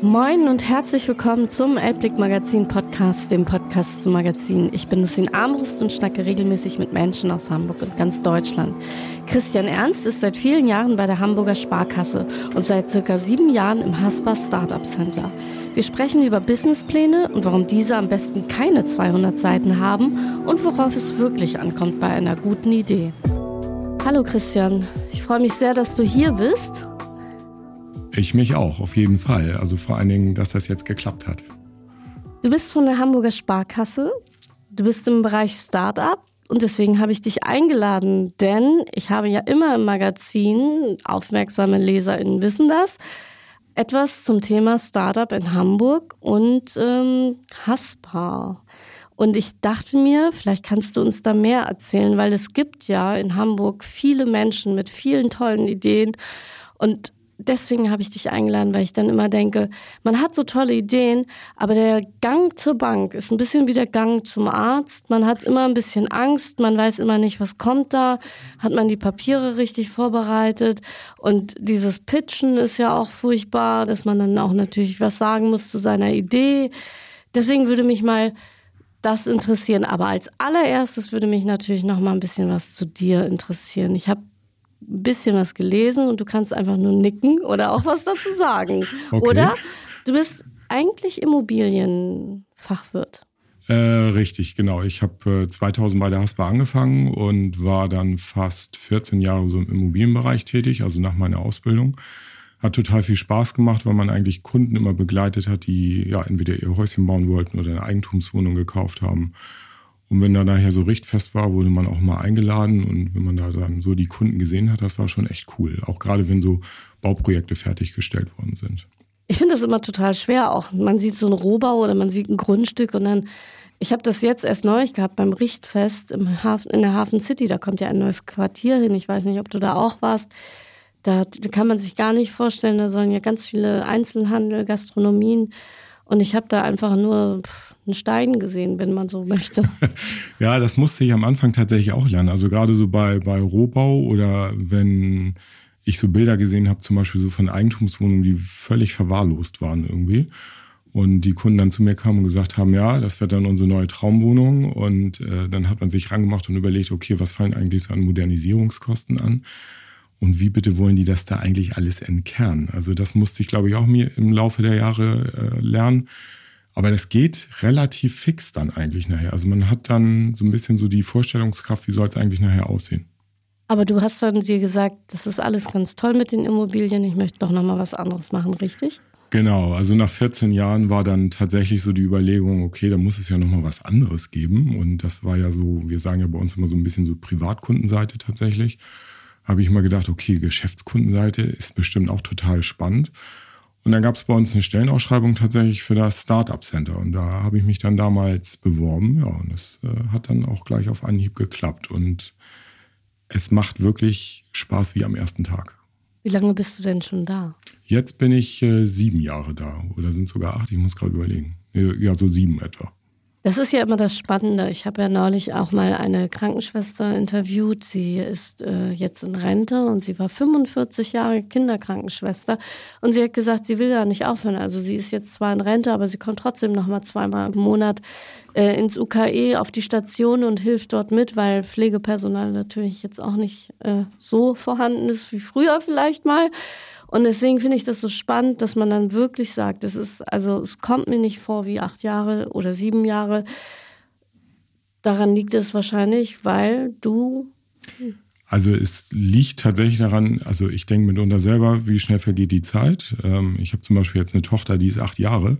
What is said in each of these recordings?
Moin und herzlich willkommen zum Elbblick Magazin Podcast, dem Podcast zum Magazin. Ich bin Lucien Armbrust und schnacke regelmäßig mit Menschen aus Hamburg und ganz Deutschland. Christian Ernst ist seit vielen Jahren bei der Hamburger Sparkasse und seit circa sieben Jahren im Haspa Startup Center. Wir sprechen über Businesspläne und warum diese am besten keine 200 Seiten haben und worauf es wirklich ankommt bei einer guten Idee. Hallo Christian, ich freue mich sehr, dass du hier bist ich mich auch, auf jeden Fall. Also vor allen Dingen, dass das jetzt geklappt hat. Du bist von der Hamburger Sparkasse. Du bist im Bereich Startup und deswegen habe ich dich eingeladen, denn ich habe ja immer im Magazin, aufmerksame LeserInnen wissen das, etwas zum Thema Startup in Hamburg und ähm. Und ich dachte mir, vielleicht kannst du uns da mehr erzählen, weil es gibt ja in Hamburg viele Menschen mit vielen tollen Ideen und deswegen habe ich dich eingeladen, weil ich dann immer denke, man hat so tolle Ideen, aber der Gang zur Bank ist ein bisschen wie der Gang zum Arzt. Man hat immer ein bisschen Angst, man weiß immer nicht, was kommt da. Hat man die Papiere richtig vorbereitet? Und dieses Pitchen ist ja auch furchtbar, dass man dann auch natürlich was sagen muss zu seiner Idee. Deswegen würde mich mal das interessieren. Aber als allererstes würde mich natürlich noch mal ein bisschen was zu dir interessieren. Ich habe ein bisschen was gelesen und du kannst einfach nur nicken oder auch was dazu sagen. Okay. Oder? Du bist eigentlich Immobilienfachwirt. Äh, richtig, genau. Ich habe äh, 2000 bei der Haspa angefangen und war dann fast 14 Jahre so im Immobilienbereich tätig, also nach meiner Ausbildung. Hat total viel Spaß gemacht, weil man eigentlich Kunden immer begleitet hat, die ja entweder ihr Häuschen bauen wollten oder eine Eigentumswohnung gekauft haben. Und wenn da nachher so richtfest war, wurde man auch mal eingeladen. Und wenn man da dann so die Kunden gesehen hat, das war schon echt cool. Auch gerade wenn so Bauprojekte fertiggestellt worden sind. Ich finde das immer total schwer. Auch man sieht so einen Rohbau oder man sieht ein Grundstück und dann. Ich habe das jetzt erst neulich gehabt beim Richtfest im Hafen, in der Hafen City. Da kommt ja ein neues Quartier hin. Ich weiß nicht, ob du da auch warst. Da kann man sich gar nicht vorstellen. Da sollen ja ganz viele Einzelhandel, Gastronomien. Und ich habe da einfach nur einen Stein gesehen, wenn man so möchte. ja, das musste ich am Anfang tatsächlich auch lernen. Also gerade so bei, bei Rohbau oder wenn ich so Bilder gesehen habe, zum Beispiel so von Eigentumswohnungen, die völlig verwahrlost waren irgendwie. Und die Kunden dann zu mir kamen und gesagt haben, ja, das wird dann unsere neue Traumwohnung. Und äh, dann hat man sich rangemacht und überlegt, okay, was fallen eigentlich so an Modernisierungskosten an? Und wie bitte wollen die das da eigentlich alles entkernen? Also das musste ich, glaube ich, auch mir im Laufe der Jahre äh, lernen. Aber das geht relativ fix dann eigentlich nachher. Also man hat dann so ein bisschen so die Vorstellungskraft, wie soll es eigentlich nachher aussehen. Aber du hast dann dir gesagt, das ist alles ganz toll mit den Immobilien, ich möchte doch nochmal was anderes machen, richtig? Genau, also nach 14 Jahren war dann tatsächlich so die Überlegung, okay, da muss es ja nochmal was anderes geben. Und das war ja so, wir sagen ja bei uns immer so ein bisschen so Privatkundenseite tatsächlich habe ich immer gedacht, okay, Geschäftskundenseite ist bestimmt auch total spannend. Und dann gab es bei uns eine Stellenausschreibung tatsächlich für das Startup Center. Und da habe ich mich dann damals beworben. Ja, und das äh, hat dann auch gleich auf Anhieb geklappt. Und es macht wirklich Spaß wie am ersten Tag. Wie lange bist du denn schon da? Jetzt bin ich äh, sieben Jahre da. Oder sind sogar acht, ich muss gerade überlegen. Ja, so sieben etwa. Das ist ja immer das Spannende. Ich habe ja neulich auch mal eine Krankenschwester interviewt. Sie ist äh, jetzt in Rente und sie war 45 Jahre Kinderkrankenschwester. Und sie hat gesagt, sie will ja nicht aufhören. Also sie ist jetzt zwar in Rente, aber sie kommt trotzdem noch mal zweimal im Monat äh, ins UKE auf die Station und hilft dort mit, weil Pflegepersonal natürlich jetzt auch nicht äh, so vorhanden ist wie früher vielleicht mal. Und deswegen finde ich das so spannend, dass man dann wirklich sagt, es ist, also es kommt mir nicht vor wie acht Jahre oder sieben Jahre. Daran liegt es wahrscheinlich, weil du. Also es liegt tatsächlich daran, also ich denke mitunter selber, wie schnell vergeht die Zeit. Ähm, ich habe zum Beispiel jetzt eine Tochter, die ist acht Jahre.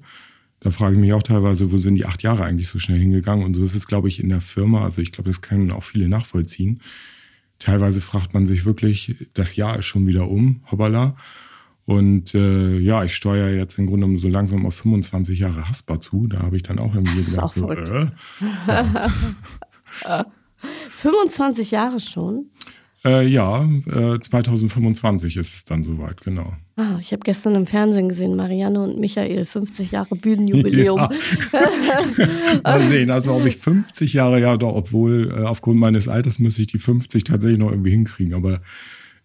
Da frage ich mich auch teilweise, wo sind die acht Jahre eigentlich so schnell hingegangen? Und so ist es, glaube ich, in der Firma. Also ich glaube, das können auch viele nachvollziehen. Teilweise fragt man sich wirklich, das Jahr ist schon wieder um, hoppala. Und äh, ja, ich steuere jetzt im Grunde genommen so langsam auf 25 Jahre Haspa zu. Da habe ich dann auch irgendwie gedacht, so, äh, ja. 25 Jahre schon? Äh, ja, äh, 2025 ist es dann soweit, genau. Ah, ich habe gestern im Fernsehen gesehen, Marianne und Michael, 50 Jahre Bühnenjubiläum. Ja. Mal sehen, also ob ich 50 Jahre, ja doch, obwohl äh, aufgrund meines Alters müsste ich die 50 tatsächlich noch irgendwie hinkriegen, aber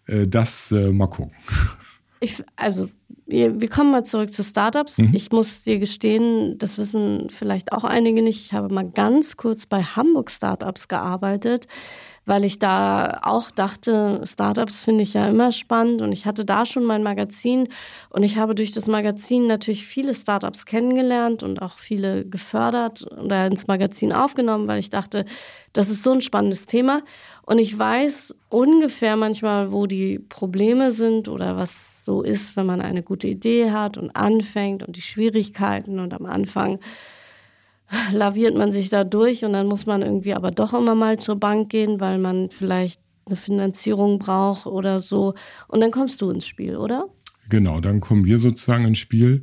äh, das äh, mal gucken. Ich, also wir, wir, kommen mal zurück zu Startups. Mhm. Ich muss dir gestehen, das wissen vielleicht auch einige nicht. Ich habe mal ganz kurz bei Hamburg Startups gearbeitet weil ich da auch dachte, Startups finde ich ja immer spannend und ich hatte da schon mein Magazin und ich habe durch das Magazin natürlich viele Startups kennengelernt und auch viele gefördert oder ins Magazin aufgenommen, weil ich dachte, das ist so ein spannendes Thema. Und ich weiß ungefähr manchmal, wo die Probleme sind oder was so ist, wenn man eine gute Idee hat und anfängt und die Schwierigkeiten und am Anfang laviert man sich da durch und dann muss man irgendwie aber doch immer mal zur Bank gehen, weil man vielleicht eine Finanzierung braucht oder so. Und dann kommst du ins Spiel, oder? Genau, dann kommen wir sozusagen ins Spiel.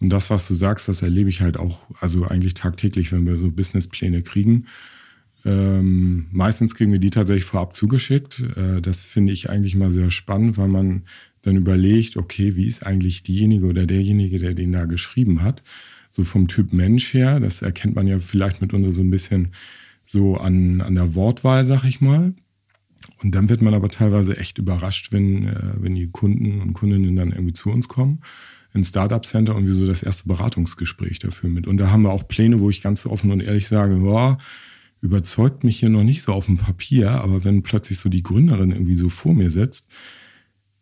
Und das, was du sagst, das erlebe ich halt auch, also eigentlich tagtäglich, wenn wir so Businesspläne kriegen. Ähm, meistens kriegen wir die tatsächlich vorab zugeschickt. Äh, das finde ich eigentlich mal sehr spannend, weil man dann überlegt, okay, wie ist eigentlich diejenige oder derjenige, der den da geschrieben hat? So vom Typ Mensch her. Das erkennt man ja vielleicht mitunter so ein bisschen so an, an der Wortwahl, sag ich mal. Und dann wird man aber teilweise echt überrascht, wenn, äh, wenn die Kunden und Kundinnen dann irgendwie zu uns kommen ins Startup Center und wir so das erste Beratungsgespräch dafür mit. Und da haben wir auch Pläne, wo ich ganz offen und ehrlich sage, boah, überzeugt mich hier noch nicht so auf dem Papier, aber wenn plötzlich so die Gründerin irgendwie so vor mir sitzt,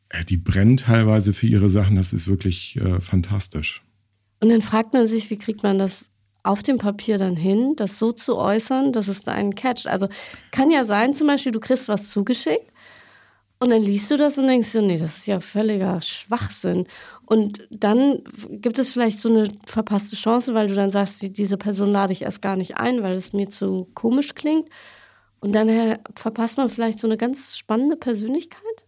äh, die brennt teilweise für ihre Sachen, das ist wirklich äh, fantastisch. Und dann fragt man sich, wie kriegt man das auf dem Papier dann hin, das so zu äußern, dass es da einen catcht. Also kann ja sein, zum Beispiel, du kriegst was zugeschickt und dann liest du das und denkst dir, nee, das ist ja völliger Schwachsinn. Und dann gibt es vielleicht so eine verpasste Chance, weil du dann sagst, diese Person lade ich erst gar nicht ein, weil es mir zu komisch klingt. Und dann äh, verpasst man vielleicht so eine ganz spannende Persönlichkeit.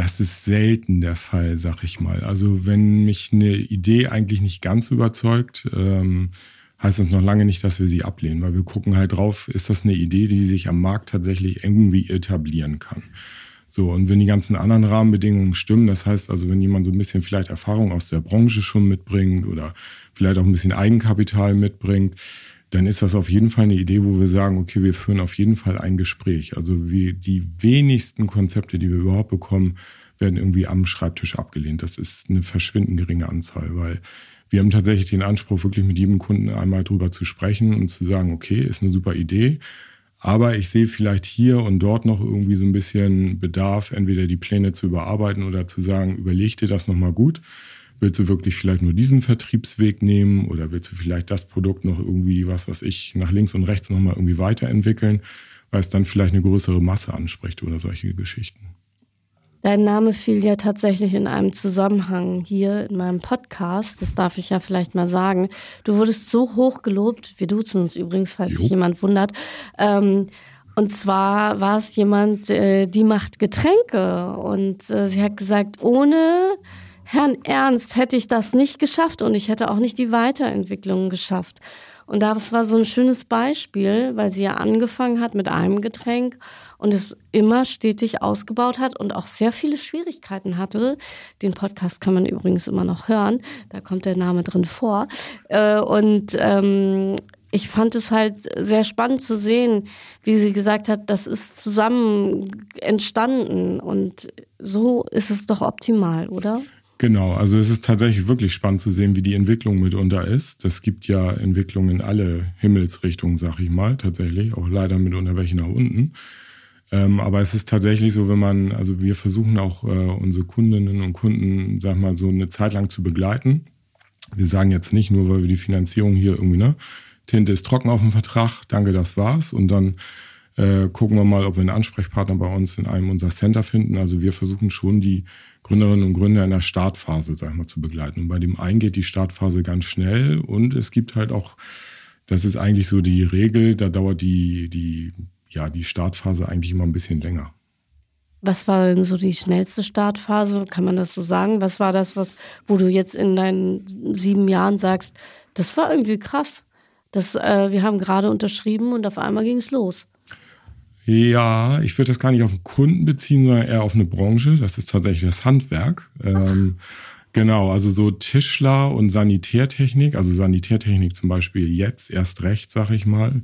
Das ist selten der Fall, sag ich mal. Also wenn mich eine Idee eigentlich nicht ganz überzeugt, ähm, heißt das noch lange nicht, dass wir sie ablehnen, weil wir gucken halt drauf, ist das eine Idee, die sich am Markt tatsächlich irgendwie etablieren kann. So, und wenn die ganzen anderen Rahmenbedingungen stimmen, das heißt also, wenn jemand so ein bisschen vielleicht Erfahrung aus der Branche schon mitbringt oder vielleicht auch ein bisschen Eigenkapital mitbringt, dann ist das auf jeden Fall eine Idee, wo wir sagen, okay, wir führen auf jeden Fall ein Gespräch. Also wie die wenigsten Konzepte, die wir überhaupt bekommen, werden irgendwie am Schreibtisch abgelehnt. Das ist eine verschwindend geringe Anzahl, weil wir haben tatsächlich den Anspruch, wirklich mit jedem Kunden einmal drüber zu sprechen und zu sagen, okay, ist eine super Idee. Aber ich sehe vielleicht hier und dort noch irgendwie so ein bisschen Bedarf, entweder die Pläne zu überarbeiten oder zu sagen, überleg dir das nochmal gut Willst du wirklich vielleicht nur diesen Vertriebsweg nehmen oder willst du vielleicht das Produkt noch irgendwie, was was ich, nach links und rechts nochmal irgendwie weiterentwickeln, weil es dann vielleicht eine größere Masse anspricht oder solche Geschichten? Dein Name fiel ja tatsächlich in einem Zusammenhang hier in meinem Podcast. Das darf ich ja vielleicht mal sagen. Du wurdest so hoch gelobt. Wir duzen uns übrigens, falls jo. sich jemand wundert. Ähm, und zwar war es jemand, äh, die macht Getränke. Und äh, sie hat gesagt, ohne Herrn Ernst hätte ich das nicht geschafft und ich hätte auch nicht die Weiterentwicklung geschafft. Und das war so ein schönes Beispiel, weil sie ja angefangen hat mit einem Getränk und es immer stetig ausgebaut hat und auch sehr viele Schwierigkeiten hatte. Den Podcast kann man übrigens immer noch hören, da kommt der Name drin vor. Äh, und ähm, ich fand es halt sehr spannend zu sehen, wie sie gesagt hat, das ist zusammen entstanden und so ist es doch optimal, oder? Genau, also es ist tatsächlich wirklich spannend zu sehen, wie die Entwicklung mitunter ist. Das gibt ja Entwicklungen in alle Himmelsrichtungen, sag ich mal, tatsächlich, auch leider mitunter welche nach unten. Ähm, aber es ist tatsächlich so, wenn man, also wir versuchen auch äh, unsere Kundinnen und Kunden, sag mal, so eine Zeit lang zu begleiten. Wir sagen jetzt nicht nur, weil wir die Finanzierung hier irgendwie, ne, Tinte ist trocken auf dem Vertrag, danke, das war's. Und dann äh, gucken wir mal, ob wir einen Ansprechpartner bei uns in einem unserer Center finden. Also wir versuchen schon die Gründerinnen und Gründer in der Startphase, sag ich mal, zu begleiten. Und bei dem einen geht die Startphase ganz schnell und es gibt halt auch, das ist eigentlich so die Regel, da dauert die, die, ja, die Startphase eigentlich immer ein bisschen länger. Was war denn so die schnellste Startphase? Kann man das so sagen? Was war das, was, wo du jetzt in deinen sieben Jahren sagst, das war irgendwie krass. Das, äh, wir haben gerade unterschrieben und auf einmal ging es los. Ja, ich würde das gar nicht auf den Kunden beziehen, sondern eher auf eine Branche. Das ist tatsächlich das Handwerk. Ähm, genau, also so Tischler und Sanitärtechnik, also Sanitärtechnik zum Beispiel jetzt erst recht, sag ich mal.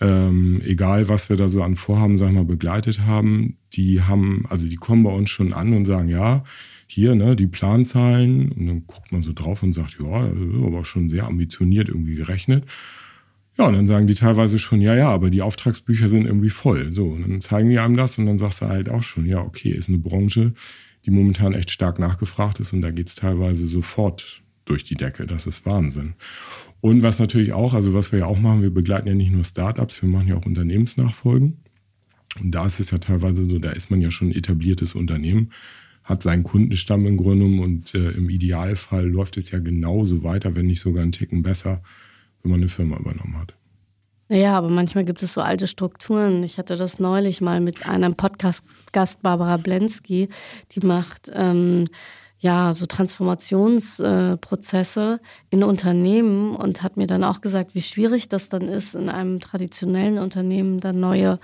Ähm, egal, was wir da so an Vorhaben, sag ich mal, begleitet haben, die haben, also die kommen bei uns schon an und sagen, ja, hier, ne, die Planzahlen. Und dann guckt man so drauf und sagt, ja, aber schon sehr ambitioniert irgendwie gerechnet. Ja, und dann sagen die teilweise schon, ja, ja, aber die Auftragsbücher sind irgendwie voll. So, und dann zeigen die einem das und dann sagst du halt auch schon, ja, okay, ist eine Branche, die momentan echt stark nachgefragt ist und da geht's teilweise sofort durch die Decke. Das ist Wahnsinn. Und was natürlich auch, also was wir ja auch machen, wir begleiten ja nicht nur Startups, wir machen ja auch Unternehmensnachfolgen. Und da ist es ja teilweise so, da ist man ja schon ein etabliertes Unternehmen, hat seinen Kundenstamm im Grunde und äh, im Idealfall läuft es ja genauso weiter, wenn nicht sogar einen Ticken besser wenn man eine Firma übernommen hat. Ja, aber manchmal gibt es so alte Strukturen. Ich hatte das neulich mal mit einem Podcast-Gast, Barbara Blensky, die macht ähm, ja so Transformationsprozesse äh, in Unternehmen und hat mir dann auch gesagt, wie schwierig das dann ist, in einem traditionellen Unternehmen dann neue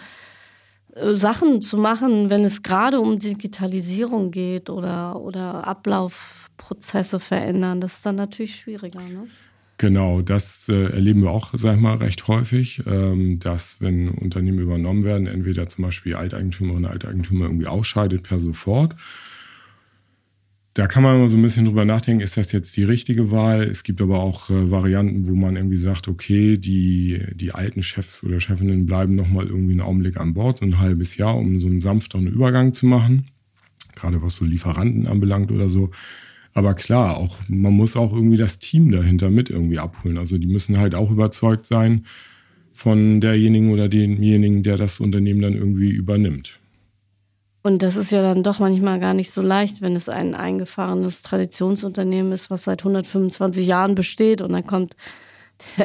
äh, Sachen zu machen, wenn es gerade um Digitalisierung geht oder, oder Ablaufprozesse verändern. Das ist dann natürlich schwieriger. Ne? Genau, das äh, erleben wir auch, sag ich mal, recht häufig, ähm, dass wenn Unternehmen übernommen werden, entweder zum Beispiel Alteigentümer und Alteigentümer irgendwie ausscheidet per sofort. Da kann man immer so ein bisschen drüber nachdenken, ist das jetzt die richtige Wahl? Es gibt aber auch äh, Varianten, wo man irgendwie sagt, okay, die, die alten Chefs oder Chefinnen bleiben nochmal irgendwie einen Augenblick an Bord, so ein halbes Jahr, um so einen sanfteren Übergang zu machen. Gerade was so Lieferanten anbelangt oder so aber klar, auch, man muss auch irgendwie das Team dahinter mit irgendwie abholen. Also die müssen halt auch überzeugt sein von derjenigen oder demjenigen, der das Unternehmen dann irgendwie übernimmt. Und das ist ja dann doch manchmal gar nicht so leicht, wenn es ein eingefahrenes Traditionsunternehmen ist, was seit 125 Jahren besteht und dann kommt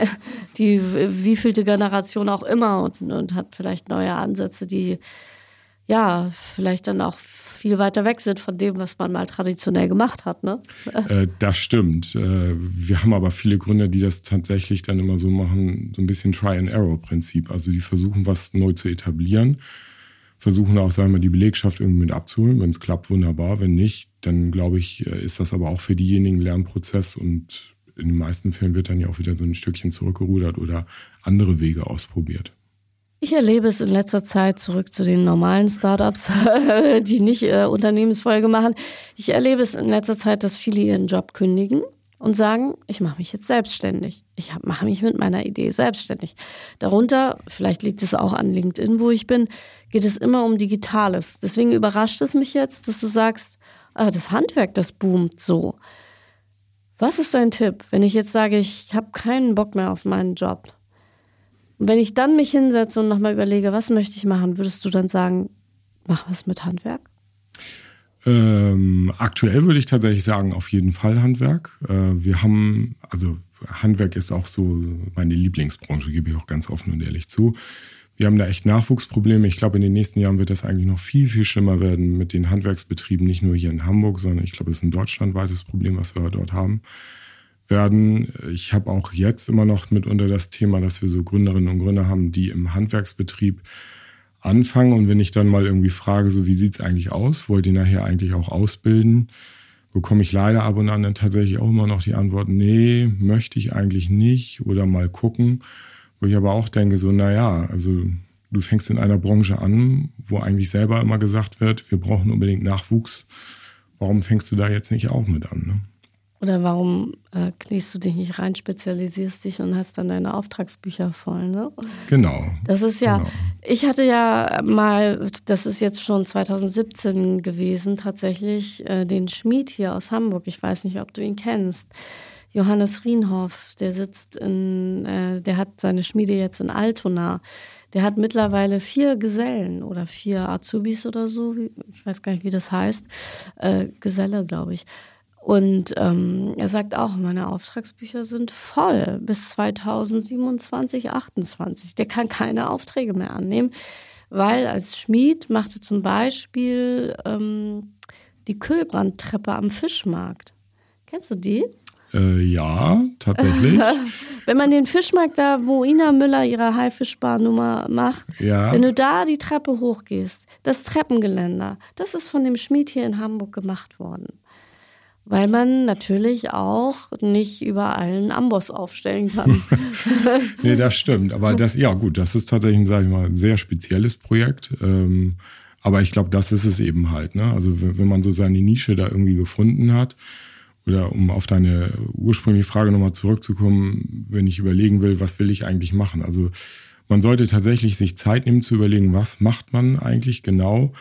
die wievielte Generation auch immer und, und hat vielleicht neue Ansätze, die ja vielleicht dann auch viel weiter weg sind von dem, was man mal traditionell gemacht hat. Ne? Äh, das stimmt. Äh, wir haben aber viele Gründer, die das tatsächlich dann immer so machen, so ein bisschen Try-and-Error-Prinzip. Also die versuchen, was neu zu etablieren, versuchen auch, sagen wir, die Belegschaft irgendwie mit abzuholen. Wenn es klappt, wunderbar. Wenn nicht, dann glaube ich, äh, ist das aber auch für diejenigen Lernprozess und in den meisten Fällen wird dann ja auch wieder so ein Stückchen zurückgerudert oder andere Wege ausprobiert. Ich erlebe es in letzter Zeit zurück zu den normalen Startups, die nicht äh, Unternehmensfolge machen. Ich erlebe es in letzter Zeit, dass viele ihren Job kündigen und sagen, ich mache mich jetzt selbstständig. Ich mache mich mit meiner Idee selbstständig. Darunter, vielleicht liegt es auch an LinkedIn, wo ich bin, geht es immer um Digitales. Deswegen überrascht es mich jetzt, dass du sagst, ah, das Handwerk, das boomt so. Was ist dein Tipp, wenn ich jetzt sage, ich habe keinen Bock mehr auf meinen Job? Wenn ich dann mich hinsetze und nochmal überlege, was möchte ich machen, würdest du dann sagen, mach was mit Handwerk? Ähm, aktuell würde ich tatsächlich sagen, auf jeden Fall Handwerk. Äh, wir haben, also Handwerk ist auch so meine Lieblingsbranche, gebe ich auch ganz offen und ehrlich zu. Wir haben da echt Nachwuchsprobleme. Ich glaube, in den nächsten Jahren wird das eigentlich noch viel, viel schlimmer werden mit den Handwerksbetrieben, nicht nur hier in Hamburg, sondern ich glaube, es ist ein deutschlandweites Problem, was wir dort haben werden. Ich habe auch jetzt immer noch mitunter das Thema, dass wir so Gründerinnen und Gründer haben, die im Handwerksbetrieb anfangen. Und wenn ich dann mal irgendwie frage, so wie sieht's eigentlich aus, wollt ihr nachher eigentlich auch ausbilden, bekomme ich leider ab und an dann tatsächlich auch immer noch die Antwort, nee, möchte ich eigentlich nicht oder mal gucken. Wo ich aber auch denke, so, naja, also du fängst in einer Branche an, wo eigentlich selber immer gesagt wird, wir brauchen unbedingt Nachwuchs. Warum fängst du da jetzt nicht auch mit an? Ne? Oder warum äh, kniest du dich nicht rein, spezialisierst dich und hast dann deine Auftragsbücher voll, ne? Genau. Das ist ja, genau. ich hatte ja mal, das ist jetzt schon 2017 gewesen, tatsächlich äh, den Schmied hier aus Hamburg. Ich weiß nicht, ob du ihn kennst. Johannes Rienhoff, der sitzt in, äh, der hat seine Schmiede jetzt in Altona. Der hat mittlerweile vier Gesellen oder vier Azubis oder so, ich weiß gar nicht, wie das heißt. Äh, Geselle, glaube ich. Und ähm, er sagt auch, meine Auftragsbücher sind voll bis 2027, 28. Der kann keine Aufträge mehr annehmen, weil als Schmied machte zum Beispiel ähm, die Kühlbrandtreppe am Fischmarkt. Kennst du die? Äh, ja, tatsächlich. wenn man den Fischmarkt da, wo Ina Müller ihre Haifischbar-Nummer macht, ja. wenn du da die Treppe hochgehst, das Treppengeländer, das ist von dem Schmied hier in Hamburg gemacht worden. Weil man natürlich auch nicht überall einen Amboss aufstellen kann. nee, das stimmt. Aber das, ja gut, das ist tatsächlich, sage ich mal, ein sehr spezielles Projekt. Ähm, aber ich glaube, das ist es eben halt. Ne? Also wenn man so seine Nische da irgendwie gefunden hat, oder um auf deine ursprüngliche Frage nochmal zurückzukommen, wenn ich überlegen will, was will ich eigentlich machen? Also man sollte tatsächlich sich Zeit nehmen zu überlegen, was macht man eigentlich genau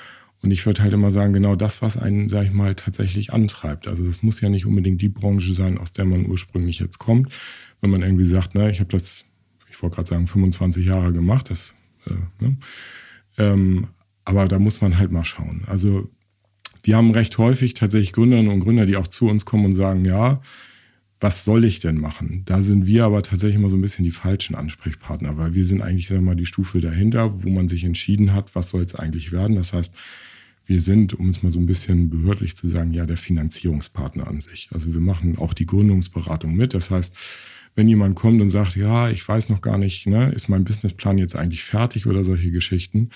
und ich würde halt immer sagen, genau das, was einen, sag ich mal, tatsächlich antreibt. Also es muss ja nicht unbedingt die Branche sein, aus der man ursprünglich jetzt kommt. Wenn man irgendwie sagt, ne, ich habe das, ich wollte gerade sagen, 25 Jahre gemacht, das, äh, ne? ähm, aber da muss man halt mal schauen. Also wir haben recht häufig tatsächlich Gründerinnen und Gründer, die auch zu uns kommen und sagen, ja, was soll ich denn machen? Da sind wir aber tatsächlich immer so ein bisschen die falschen Ansprechpartner, weil wir sind eigentlich, sagen wir mal, die Stufe dahinter, wo man sich entschieden hat, was soll es eigentlich werden. Das heißt, wir sind, um es mal so ein bisschen behördlich zu sagen, ja der Finanzierungspartner an sich. Also wir machen auch die Gründungsberatung mit. Das heißt, wenn jemand kommt und sagt, ja, ich weiß noch gar nicht, ne, ist mein Businessplan jetzt eigentlich fertig oder solche Geschichten,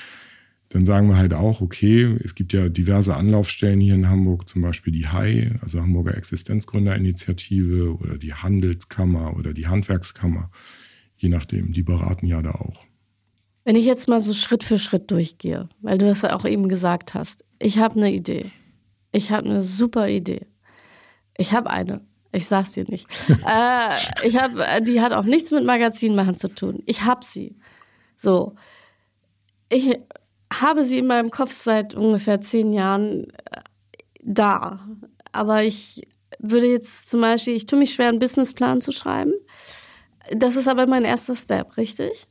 dann sagen wir halt auch, okay, es gibt ja diverse Anlaufstellen hier in Hamburg, zum Beispiel die HAI, also Hamburger Existenzgründerinitiative oder die Handelskammer oder die Handwerkskammer, je nachdem, die beraten ja da auch. Wenn ich jetzt mal so Schritt für Schritt durchgehe, weil du das ja auch eben gesagt hast, ich habe eine Idee. Ich habe eine super Idee. Ich habe eine. Ich sag's dir nicht. äh, ich habe, die hat auch nichts mit Magazin machen zu tun. Ich habe sie. So. Ich habe sie in meinem Kopf seit ungefähr zehn Jahren äh, da. Aber ich würde jetzt zum Beispiel, ich tue mich schwer, einen Businessplan zu schreiben. Das ist aber mein erster Step, richtig?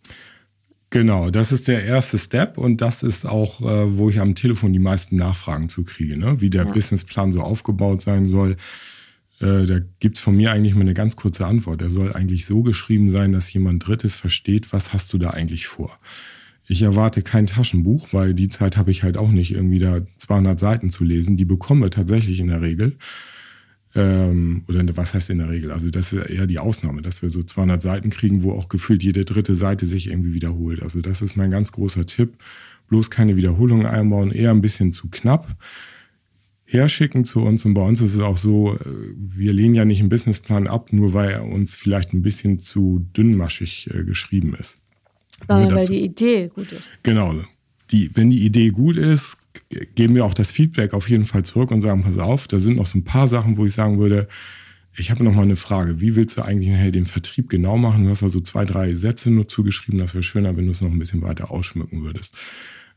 Genau, das ist der erste Step und das ist auch, äh, wo ich am Telefon die meisten Nachfragen zu kriege, ne? wie der ja. Businessplan so aufgebaut sein soll. Äh, da gibt's von mir eigentlich mal eine ganz kurze Antwort. Er soll eigentlich so geschrieben sein, dass jemand Drittes versteht, was hast du da eigentlich vor. Ich erwarte kein Taschenbuch, weil die Zeit habe ich halt auch nicht, irgendwie da 200 Seiten zu lesen. Die bekommen wir tatsächlich in der Regel. Ähm, oder was heißt in der Regel? Also das ist eher die Ausnahme, dass wir so 200 Seiten kriegen, wo auch gefühlt jede dritte Seite sich irgendwie wiederholt. Also das ist mein ganz großer Tipp. Bloß keine Wiederholungen einbauen, eher ein bisschen zu knapp herschicken zu uns. Und bei uns ist es auch so, äh, wir lehnen ja nicht einen Businessplan ab, nur weil er uns vielleicht ein bisschen zu dünnmaschig äh, geschrieben ist. Sondern weil die Idee gut ist. Genau. Die, wenn die Idee gut ist, geben wir auch das Feedback auf jeden Fall zurück und sagen, pass auf, da sind noch so ein paar Sachen, wo ich sagen würde, ich habe noch mal eine Frage. Wie willst du eigentlich nachher den Vertrieb genau machen? Du hast also zwei, drei Sätze nur zugeschrieben. Das wäre schöner, wenn du es noch ein bisschen weiter ausschmücken würdest.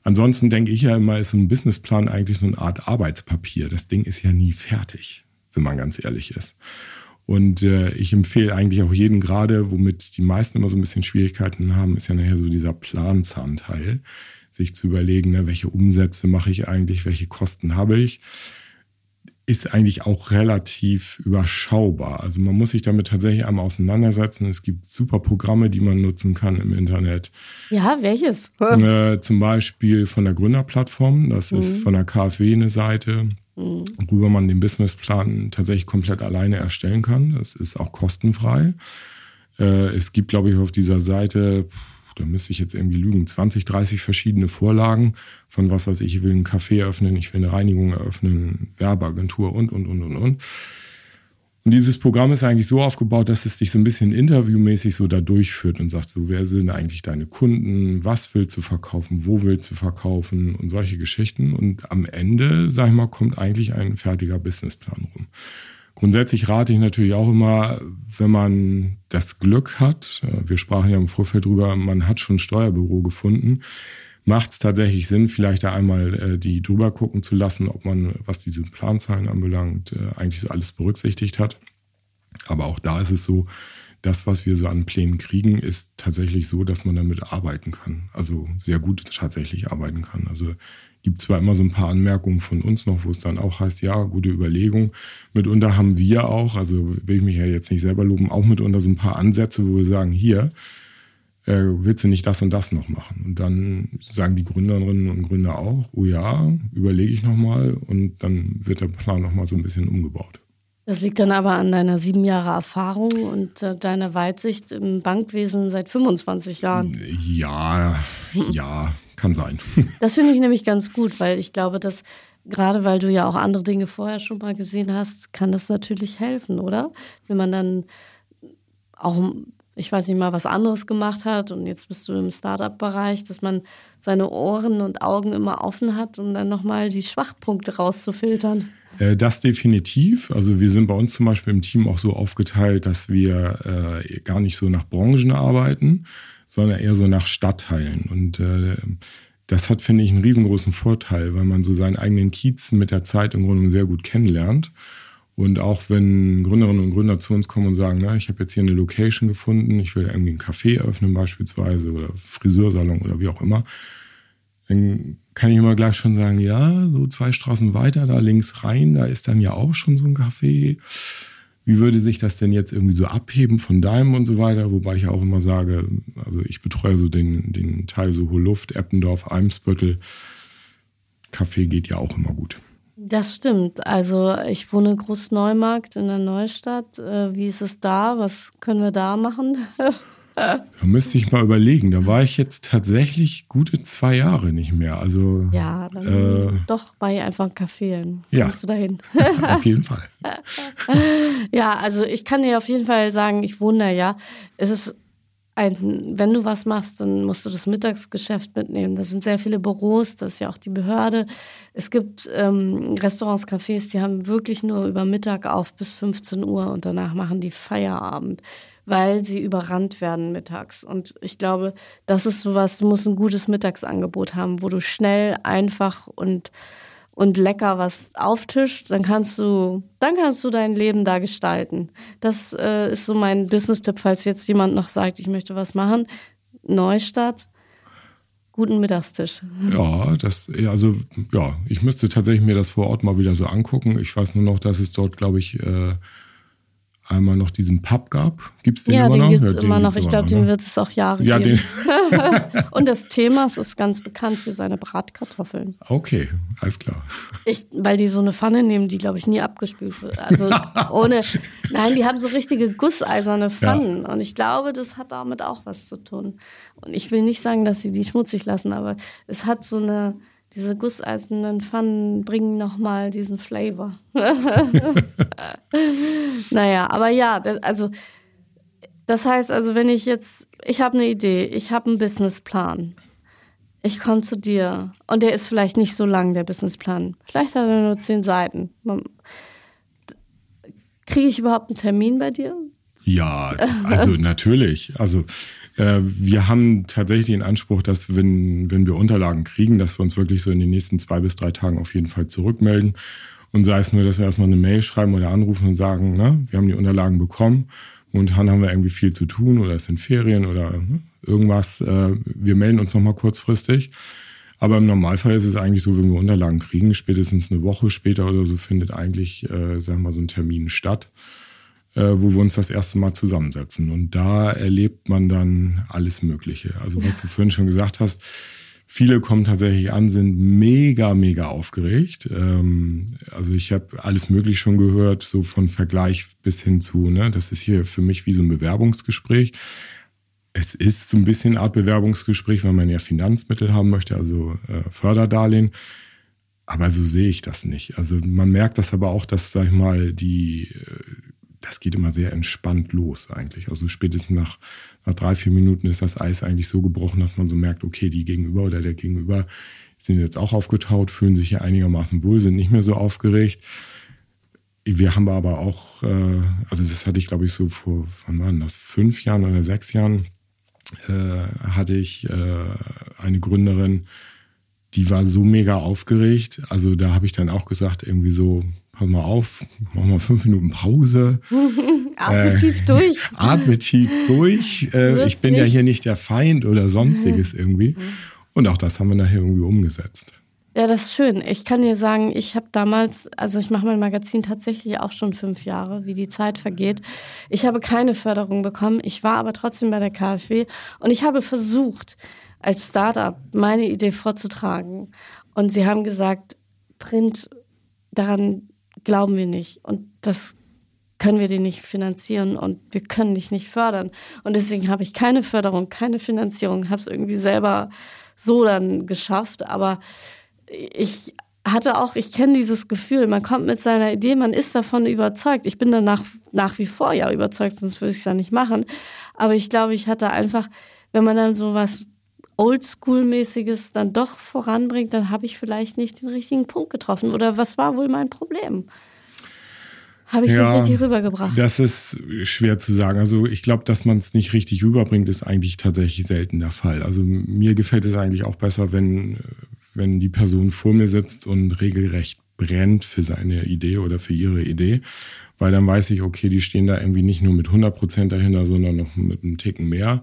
Ansonsten denke ich ja immer, ist so ein Businessplan eigentlich so eine Art Arbeitspapier. Das Ding ist ja nie fertig, wenn man ganz ehrlich ist. Und äh, ich empfehle eigentlich auch jeden gerade, womit die meisten immer so ein bisschen Schwierigkeiten haben, ist ja nachher so dieser Planzahnteil sich zu überlegen, ne, welche Umsätze mache ich eigentlich, welche Kosten habe ich, ist eigentlich auch relativ überschaubar. Also man muss sich damit tatsächlich einmal auseinandersetzen. Es gibt super Programme, die man nutzen kann im Internet. Ja, welches? Äh, zum Beispiel von der Gründerplattform. Das mhm. ist von der KfW eine Seite, mhm. worüber man den Businessplan tatsächlich komplett alleine erstellen kann. Das ist auch kostenfrei. Äh, es gibt, glaube ich, auf dieser Seite da müsste ich jetzt irgendwie lügen, 20, 30 verschiedene Vorlagen von was weiß ich, ich will einen Café eröffnen, ich will eine Reinigung eröffnen, Werbeagentur und, und, und, und, und. Und dieses Programm ist eigentlich so aufgebaut, dass es dich so ein bisschen interviewmäßig so da durchführt und sagt so, wer sind eigentlich deine Kunden, was willst du verkaufen, wo willst du verkaufen und solche Geschichten. Und am Ende, sag ich mal, kommt eigentlich ein fertiger Businessplan rum. Grundsätzlich rate ich natürlich auch immer, wenn man das Glück hat, äh, wir sprachen ja im Vorfeld drüber, man hat schon ein Steuerbüro gefunden, macht es tatsächlich Sinn, vielleicht da einmal äh, die drüber gucken zu lassen, ob man, was diese Planzahlen anbelangt, äh, eigentlich so alles berücksichtigt hat. Aber auch da ist es so, das, was wir so an Plänen kriegen, ist tatsächlich so, dass man damit arbeiten kann. Also sehr gut tatsächlich arbeiten kann. Also Gibt zwar immer so ein paar Anmerkungen von uns noch, wo es dann auch heißt, ja, gute Überlegung. Mitunter haben wir auch, also will ich mich ja jetzt nicht selber loben, auch mitunter so ein paar Ansätze, wo wir sagen, hier, äh, willst du nicht das und das noch machen? Und dann sagen die Gründerinnen und Gründer auch, oh ja, überlege ich nochmal und dann wird der Plan nochmal so ein bisschen umgebaut. Das liegt dann aber an deiner sieben Jahre Erfahrung und äh, deiner Weitsicht im Bankwesen seit 25 Jahren. Ja, ja, kann sein. Das finde ich nämlich ganz gut, weil ich glaube, dass gerade weil du ja auch andere Dinge vorher schon mal gesehen hast, kann das natürlich helfen, oder? Wenn man dann auch, ich weiß nicht mal, was anderes gemacht hat und jetzt bist du im Startup-Bereich, dass man seine Ohren und Augen immer offen hat, um dann nochmal die Schwachpunkte rauszufiltern. Äh, das definitiv. Also wir sind bei uns zum Beispiel im Team auch so aufgeteilt, dass wir äh, gar nicht so nach Branchen arbeiten, sondern eher so nach Stadtteilen. Und äh, das hat, finde ich, einen riesengroßen Vorteil, weil man so seinen eigenen Kiez mit der Zeit im Grunde sehr gut kennenlernt. Und auch wenn Gründerinnen und Gründer zu uns kommen und sagen, na, ich habe jetzt hier eine Location gefunden, ich will irgendwie einen Café öffnen beispielsweise oder Friseursalon oder wie auch immer, dann kann ich immer gleich schon sagen, ja, so zwei Straßen weiter, da links rein, da ist dann ja auch schon so ein Café. Wie würde sich das denn jetzt irgendwie so abheben von deinem und so weiter? Wobei ich auch immer sage, also ich betreue so den, den Teil so Luft, Eppendorf, Eimsbüttel. Kaffee geht ja auch immer gut. Das stimmt. Also ich wohne Großneumarkt in der Neustadt. Äh, wie ist es da? Was können wir da machen? Da müsste ich mal überlegen. Da war ich jetzt tatsächlich gute zwei Jahre nicht mehr. Also ja, dann äh, doch bei einfach Kaffee. Ja, musst du dahin. auf jeden Fall. ja, also ich kann dir auf jeden Fall sagen, ich da ja. Es ist ein, wenn du was machst, dann musst du das Mittagsgeschäft mitnehmen. Da sind sehr viele Büros, das ist ja auch die Behörde. Es gibt ähm, Restaurants, Cafés, die haben wirklich nur über Mittag auf bis 15 Uhr und danach machen die Feierabend weil sie überrannt werden mittags. Und ich glaube, das ist sowas, du musst ein gutes Mittagsangebot haben, wo du schnell, einfach und, und lecker was auftischt, dann kannst du, dann kannst du dein Leben da gestalten. Das äh, ist so mein Business-Tipp, falls jetzt jemand noch sagt, ich möchte was machen. Neustadt, guten Mittagstisch. Ja, das, also, ja, ich müsste tatsächlich mir das vor Ort mal wieder so angucken. Ich weiß nur noch, dass es dort, glaube ich, äh, einmal noch diesen Pub gab. Gibt es den ja, immer den noch? Gibt's ja, den immer noch. Ich glaube, den ne? wird es auch Jahre ja, geben. Und das Thema ist ganz bekannt für seine Bratkartoffeln. Okay, alles klar. Ich, weil die so eine Pfanne nehmen, die, glaube ich, nie abgespült wird. Also ohne. Nein, die haben so richtige gusseiserne Pfannen. Ja. Und ich glaube, das hat damit auch was zu tun. Und ich will nicht sagen, dass sie die schmutzig lassen, aber es hat so eine diese gusseisernen Pfannen bringen nochmal diesen Flavor. naja, aber ja, das, also das heißt also, wenn ich jetzt, ich habe eine Idee, ich habe einen Businessplan. Ich komme zu dir und der ist vielleicht nicht so lang, der Businessplan. Vielleicht hat er nur zehn Seiten. Kriege ich überhaupt einen Termin bei dir? Ja, also natürlich. Also wir haben tatsächlich den Anspruch, dass wenn, wenn wir Unterlagen kriegen, dass wir uns wirklich so in den nächsten zwei bis drei Tagen auf jeden Fall zurückmelden. Und sei es nur, dass wir erstmal eine Mail schreiben oder anrufen und sagen, ne, wir haben die Unterlagen bekommen. Momentan haben wir irgendwie viel zu tun oder es sind Ferien oder ne, irgendwas. Äh, wir melden uns nochmal kurzfristig. Aber im Normalfall ist es eigentlich so, wenn wir Unterlagen kriegen, spätestens eine Woche später oder so findet eigentlich, äh, sagen wir mal, so ein Termin statt äh, wo wir uns das erste Mal zusammensetzen. Und da erlebt man dann alles Mögliche. Also was du vorhin schon gesagt hast, viele kommen tatsächlich an, sind mega, mega aufgeregt. Ähm, also ich habe alles Mögliche schon gehört, so von Vergleich bis hin zu, ne, das ist hier für mich wie so ein Bewerbungsgespräch. Es ist so ein bisschen eine Art Bewerbungsgespräch, weil man ja Finanzmittel haben möchte, also äh, Förderdarlehen. Aber so sehe ich das nicht. Also man merkt das aber auch, dass, sag ich mal, die äh, das geht immer sehr entspannt los eigentlich. Also spätestens nach, nach drei, vier Minuten ist das Eis eigentlich so gebrochen, dass man so merkt, okay, die Gegenüber oder der Gegenüber sind jetzt auch aufgetaut, fühlen sich hier einigermaßen wohl, sind nicht mehr so aufgeregt. Wir haben aber auch, äh, also das hatte ich glaube ich so vor, wann waren das, fünf Jahren oder sechs Jahren, äh, hatte ich äh, eine Gründerin, die war so mega aufgeregt. Also da habe ich dann auch gesagt, irgendwie so, pass mal auf, mach mal fünf Minuten Pause. atme äh, tief durch. Atme tief durch. Äh, ich bin nicht. ja hier nicht der Feind oder sonstiges irgendwie. Und auch das haben wir nachher irgendwie umgesetzt. Ja, das ist schön. Ich kann dir sagen, ich habe damals, also ich mache mein Magazin tatsächlich auch schon fünf Jahre, wie die Zeit vergeht. Ich habe keine Förderung bekommen. Ich war aber trotzdem bei der KfW und ich habe versucht, als Startup meine Idee vorzutragen. Und sie haben gesagt, Print, daran glauben wir nicht. Und das können wir den nicht finanzieren und wir können dich nicht fördern. Und deswegen habe ich keine Förderung, keine Finanzierung, habe es irgendwie selber so dann geschafft. Aber ich hatte auch, ich kenne dieses Gefühl, man kommt mit seiner Idee, man ist davon überzeugt. Ich bin danach nach wie vor ja überzeugt, sonst würde ich es ja nicht machen. Aber ich glaube, ich hatte einfach, wenn man dann so was Oldschool-mäßiges dann doch voranbringt, dann habe ich vielleicht nicht den richtigen Punkt getroffen. Oder was war wohl mein Problem? Habe ich ja, nicht richtig rübergebracht? Das ist schwer zu sagen. Also ich glaube, dass man es nicht richtig rüberbringt, ist eigentlich tatsächlich selten der Fall. Also mir gefällt es eigentlich auch besser, wenn, wenn die Person vor mir sitzt und regelrecht brennt für seine Idee oder für ihre Idee. Weil dann weiß ich, okay, die stehen da irgendwie nicht nur mit 100 Prozent dahinter, sondern noch mit einem Ticken mehr.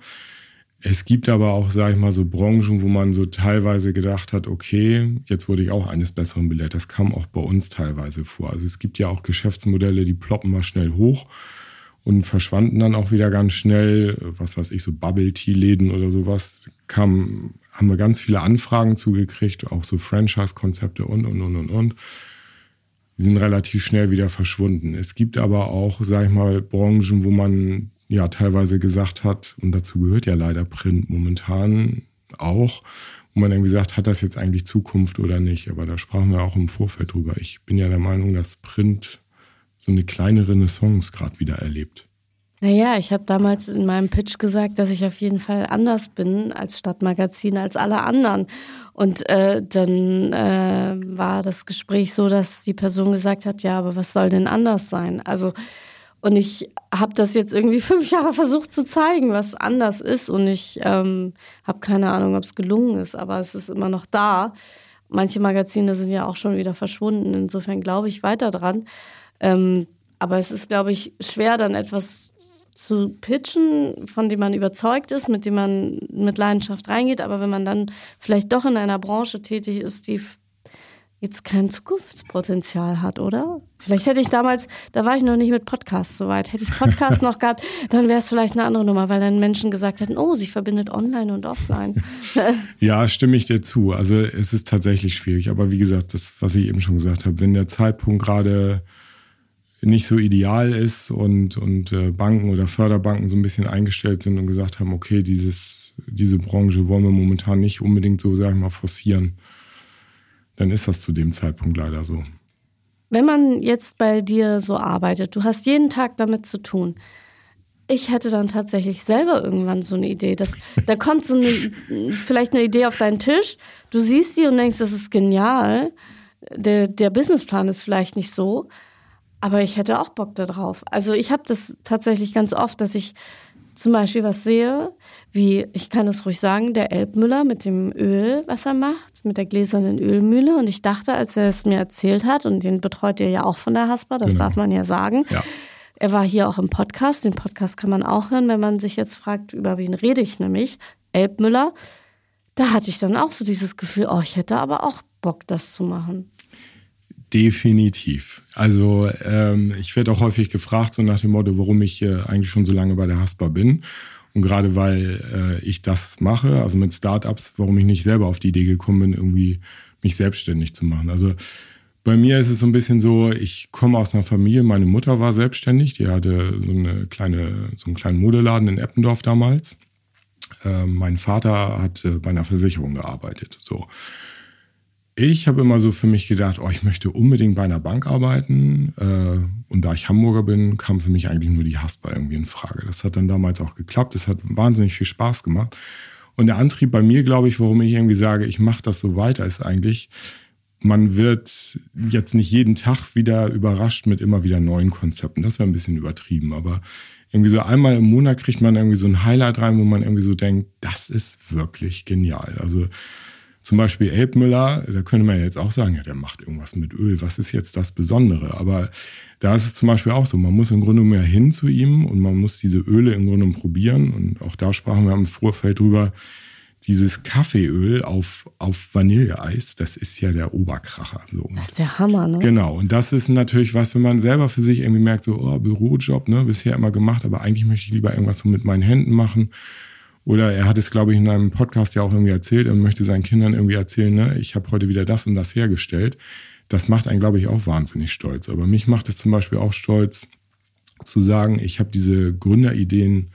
Es gibt aber auch, sage ich mal, so Branchen, wo man so teilweise gedacht hat, okay, jetzt wurde ich auch eines Besseren belehrt. Das kam auch bei uns teilweise vor. Also es gibt ja auch Geschäftsmodelle, die ploppen mal schnell hoch und verschwanden dann auch wieder ganz schnell. Was weiß ich, so Bubble-Tea-Läden oder sowas. Kam, haben wir ganz viele Anfragen zugekriegt, auch so Franchise-Konzepte und, und, und, und, und. Die sind relativ schnell wieder verschwunden. Es gibt aber auch, sag ich mal, Branchen, wo man ja teilweise gesagt hat, und dazu gehört ja leider Print momentan auch, wo man dann gesagt hat das jetzt eigentlich Zukunft oder nicht? Aber da sprachen wir auch im Vorfeld drüber. Ich bin ja der Meinung, dass Print so eine kleine Renaissance gerade wieder erlebt. Naja, ich habe damals in meinem Pitch gesagt, dass ich auf jeden Fall anders bin als Stadtmagazin, als alle anderen. Und äh, dann äh, war das Gespräch so, dass die Person gesagt hat, ja, aber was soll denn anders sein? Also und ich habe das jetzt irgendwie fünf Jahre versucht zu zeigen, was anders ist. Und ich ähm, habe keine Ahnung, ob es gelungen ist, aber es ist immer noch da. Manche Magazine sind ja auch schon wieder verschwunden. Insofern glaube ich weiter dran. Ähm, aber es ist, glaube ich, schwer, dann etwas zu pitchen, von dem man überzeugt ist, mit dem man mit Leidenschaft reingeht. Aber wenn man dann vielleicht doch in einer Branche tätig ist, die jetzt kein Zukunftspotenzial hat, oder? Vielleicht hätte ich damals, da war ich noch nicht mit Podcasts so weit, hätte ich Podcasts noch gehabt, dann wäre es vielleicht eine andere Nummer, weil dann Menschen gesagt hätten, oh, sie verbindet online und offline. ja, stimme ich dir zu. Also es ist tatsächlich schwierig. Aber wie gesagt, das, was ich eben schon gesagt habe, wenn der Zeitpunkt gerade nicht so ideal ist und, und äh, Banken oder Förderbanken so ein bisschen eingestellt sind und gesagt haben, okay, dieses, diese Branche wollen wir momentan nicht unbedingt so, sag ich mal, forcieren dann ist das zu dem Zeitpunkt leider so. Wenn man jetzt bei dir so arbeitet, du hast jeden Tag damit zu tun. Ich hätte dann tatsächlich selber irgendwann so eine Idee. Das, da kommt so eine, vielleicht eine Idee auf deinen Tisch, du siehst sie und denkst, das ist genial. Der, der Businessplan ist vielleicht nicht so, aber ich hätte auch Bock darauf. Also ich habe das tatsächlich ganz oft, dass ich zum Beispiel was sehe, wie, ich kann es ruhig sagen, der Elbmüller mit dem Öl, was er macht, mit der gläsernen Ölmühle. Und ich dachte, als er es mir erzählt hat, und den betreut ihr ja auch von der Haspa, das genau. darf man ja sagen. Ja. Er war hier auch im Podcast. Den Podcast kann man auch hören, wenn man sich jetzt fragt, über wen rede ich nämlich. Elbmüller. Da hatte ich dann auch so dieses Gefühl, oh, ich hätte aber auch Bock, das zu machen. Definitiv. Also ähm, ich werde auch häufig gefragt, so nach dem Motto, warum ich äh, eigentlich schon so lange bei der Haspa bin. Und gerade weil äh, ich das mache, also mit Startups, warum ich nicht selber auf die Idee gekommen bin, irgendwie mich selbstständig zu machen. Also bei mir ist es so ein bisschen so, ich komme aus einer Familie, meine Mutter war selbstständig, die hatte so eine kleine, so einen kleinen Modeladen in Eppendorf damals. Äh, mein Vater hat äh, bei einer Versicherung gearbeitet. So. Ich habe immer so für mich gedacht, oh, ich möchte unbedingt bei einer Bank arbeiten. Äh, und da ich Hamburger bin, kam für mich eigentlich nur die Haspa irgendwie in Frage. Das hat dann damals auch geklappt. Es hat wahnsinnig viel Spaß gemacht. Und der Antrieb bei mir, glaube ich, warum ich irgendwie sage, ich mache das so weiter, ist eigentlich, man wird jetzt nicht jeden Tag wieder überrascht mit immer wieder neuen Konzepten. Das wäre ein bisschen übertrieben, aber irgendwie so einmal im Monat kriegt man irgendwie so ein Highlight rein, wo man irgendwie so denkt, das ist wirklich genial. Also zum Beispiel Elbmüller, da könnte man jetzt auch sagen, ja, der macht irgendwas mit Öl. Was ist jetzt das Besondere? Aber da ist es zum Beispiel auch so, man muss im Grunde mehr hin zu ihm und man muss diese Öle im Grunde probieren. Und auch da sprachen wir im Vorfeld drüber, dieses Kaffeeöl auf, auf Vanilleeis, das ist ja der Oberkracher. So. Das ist der Hammer, ne? Genau. Und das ist natürlich was, wenn man selber für sich irgendwie merkt, so, oh, Bürojob, ne, bisher immer gemacht, aber eigentlich möchte ich lieber irgendwas so mit meinen Händen machen. Oder er hat es, glaube ich, in einem Podcast ja auch irgendwie erzählt und möchte seinen Kindern irgendwie erzählen, ne, ich habe heute wieder das und das hergestellt. Das macht einen, glaube ich, auch wahnsinnig stolz. Aber mich macht es zum Beispiel auch stolz, zu sagen, ich habe diese Gründerideen,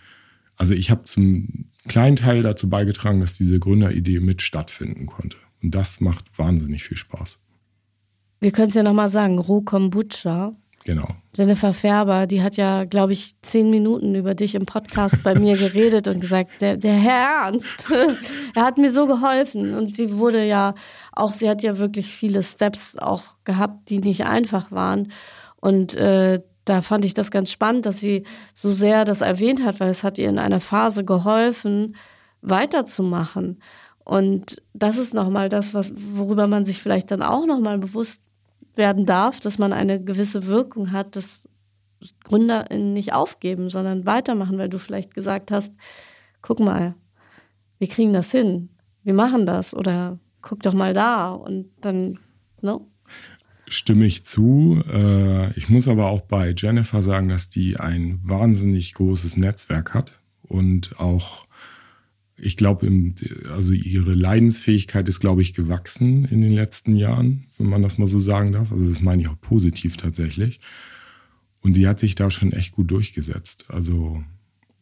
also ich habe zum kleinen Teil dazu beigetragen, dass diese Gründeridee mit stattfinden konnte. Und das macht wahnsinnig viel Spaß. Wir können es ja nochmal sagen, Roh Kombucha. Genau. Jennifer Färber, die hat ja, glaube ich, zehn Minuten über dich im Podcast bei mir geredet und gesagt, der, der Herr Ernst, er hat mir so geholfen. Und sie wurde ja auch, sie hat ja wirklich viele Steps auch gehabt, die nicht einfach waren. Und äh, da fand ich das ganz spannend, dass sie so sehr das erwähnt hat, weil es hat ihr in einer Phase geholfen, weiterzumachen. Und das ist nochmal das, was, worüber man sich vielleicht dann auch nochmal bewusst werden darf, dass man eine gewisse Wirkung hat, dass Gründer nicht aufgeben, sondern weitermachen, weil du vielleicht gesagt hast, guck mal, wir kriegen das hin, wir machen das oder guck doch mal da und dann, ne? stimme ich zu. Äh, ich muss aber auch bei Jennifer sagen, dass die ein wahnsinnig großes Netzwerk hat und auch, ich glaube, also ihre Leidensfähigkeit ist, glaube ich, gewachsen in den letzten Jahren, wenn man das mal so sagen darf. Also das meine ich auch positiv tatsächlich. Und die hat sich da schon echt gut durchgesetzt. Also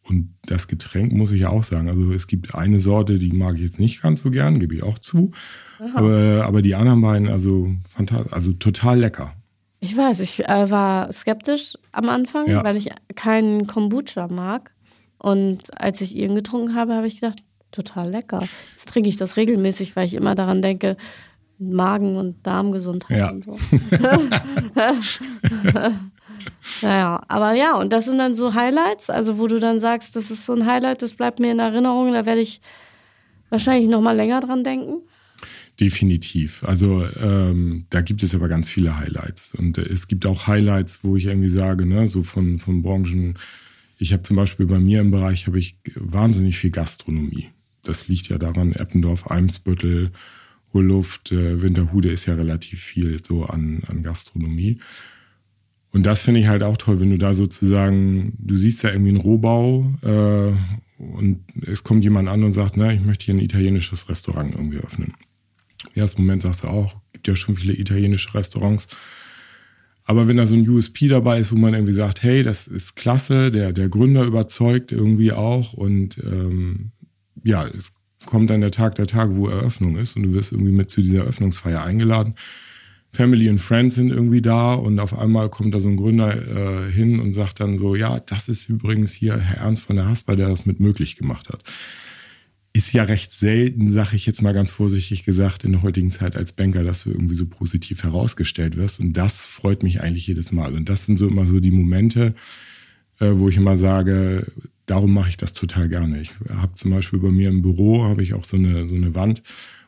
und das Getränk muss ich ja auch sagen. Also es gibt eine Sorte, die mag ich jetzt nicht ganz so gern, gebe ich auch zu. Aber, aber die anderen beiden, also fantastisch, also total lecker. Ich weiß, ich äh, war skeptisch am Anfang, ja. weil ich keinen Kombucha mag. Und als ich ihn getrunken habe, habe ich gedacht, total lecker. Jetzt trinke ich das regelmäßig, weil ich immer daran denke, Magen- und Darmgesundheit ja. und so. naja, aber ja, und das sind dann so Highlights, also wo du dann sagst, das ist so ein Highlight, das bleibt mir in Erinnerung, da werde ich wahrscheinlich noch mal länger dran denken. Definitiv. Also ähm, da gibt es aber ganz viele Highlights. Und äh, es gibt auch Highlights, wo ich irgendwie sage, ne, so von, von Branchen, ich habe zum Beispiel bei mir im Bereich habe ich wahnsinnig viel Gastronomie. Das liegt ja daran, Eppendorf, Eimsbüttel, Hohluft, äh, Winterhude ist ja relativ viel so an, an Gastronomie. Und das finde ich halt auch toll, wenn du da sozusagen, du siehst ja irgendwie einen Rohbau äh, und es kommt jemand an und sagt, na, ich möchte hier ein italienisches Restaurant irgendwie öffnen. Im ersten Moment sagst du auch, gibt ja schon viele italienische Restaurants. Aber wenn da so ein USP dabei ist, wo man irgendwie sagt, hey, das ist klasse, der, der Gründer überzeugt irgendwie auch und ähm, ja, es kommt dann der Tag der Tage, wo Eröffnung ist und du wirst irgendwie mit zu dieser Eröffnungsfeier eingeladen. Family and Friends sind irgendwie da und auf einmal kommt da so ein Gründer äh, hin und sagt dann so, ja, das ist übrigens hier Herr Ernst von der Hasper, der das mit möglich gemacht hat ist ja recht selten, sage ich jetzt mal ganz vorsichtig gesagt, in der heutigen Zeit als Banker, dass du irgendwie so positiv herausgestellt wirst. Und das freut mich eigentlich jedes Mal. Und das sind so immer so die Momente, äh, wo ich immer sage, darum mache ich das total gerne. Ich habe zum Beispiel bei mir im Büro habe ich auch so eine so eine Wand,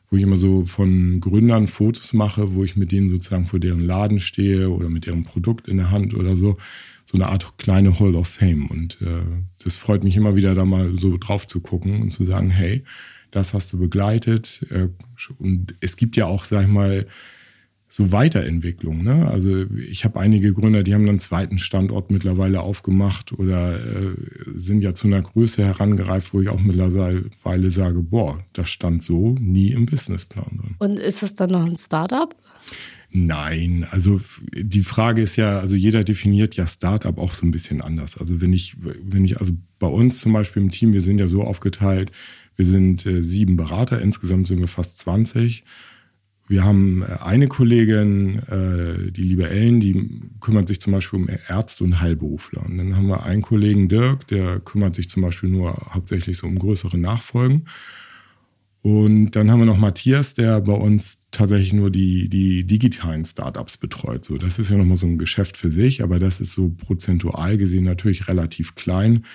wo ich immer so von Gründern Fotos mache, wo ich mit denen sozusagen vor deren Laden stehe oder mit deren Produkt in der Hand oder so so eine Art kleine Hall of Fame. Und äh, das freut mich immer wieder, da mal so drauf zu gucken und zu sagen, hey, das hast du begleitet. Äh, und es gibt ja auch, sag ich mal, so Weiterentwicklung. Ne? Also ich habe einige Gründer, die haben einen zweiten Standort mittlerweile aufgemacht oder äh, sind ja zu einer Größe herangereift, wo ich auch mittlerweile sage, boah, das stand so nie im Businessplan drin. Und ist es dann noch ein Startup? Nein, also die Frage ist ja, also jeder definiert ja Startup auch so ein bisschen anders. Also wenn ich, wenn ich, also bei uns zum Beispiel im Team, wir sind ja so aufgeteilt, wir sind äh, sieben Berater, insgesamt sind wir fast 20. Wir haben äh, eine Kollegin, äh, die liebe Ellen, die kümmert sich zum Beispiel um Ärzte und Heilberufler. Und dann haben wir einen Kollegen Dirk, der kümmert sich zum Beispiel nur hauptsächlich so um größere Nachfolgen. Und dann haben wir noch Matthias, der bei uns tatsächlich nur die, die digitalen Startups betreut. So, das ist ja nochmal so ein Geschäft für sich, aber das ist so prozentual gesehen natürlich relativ klein.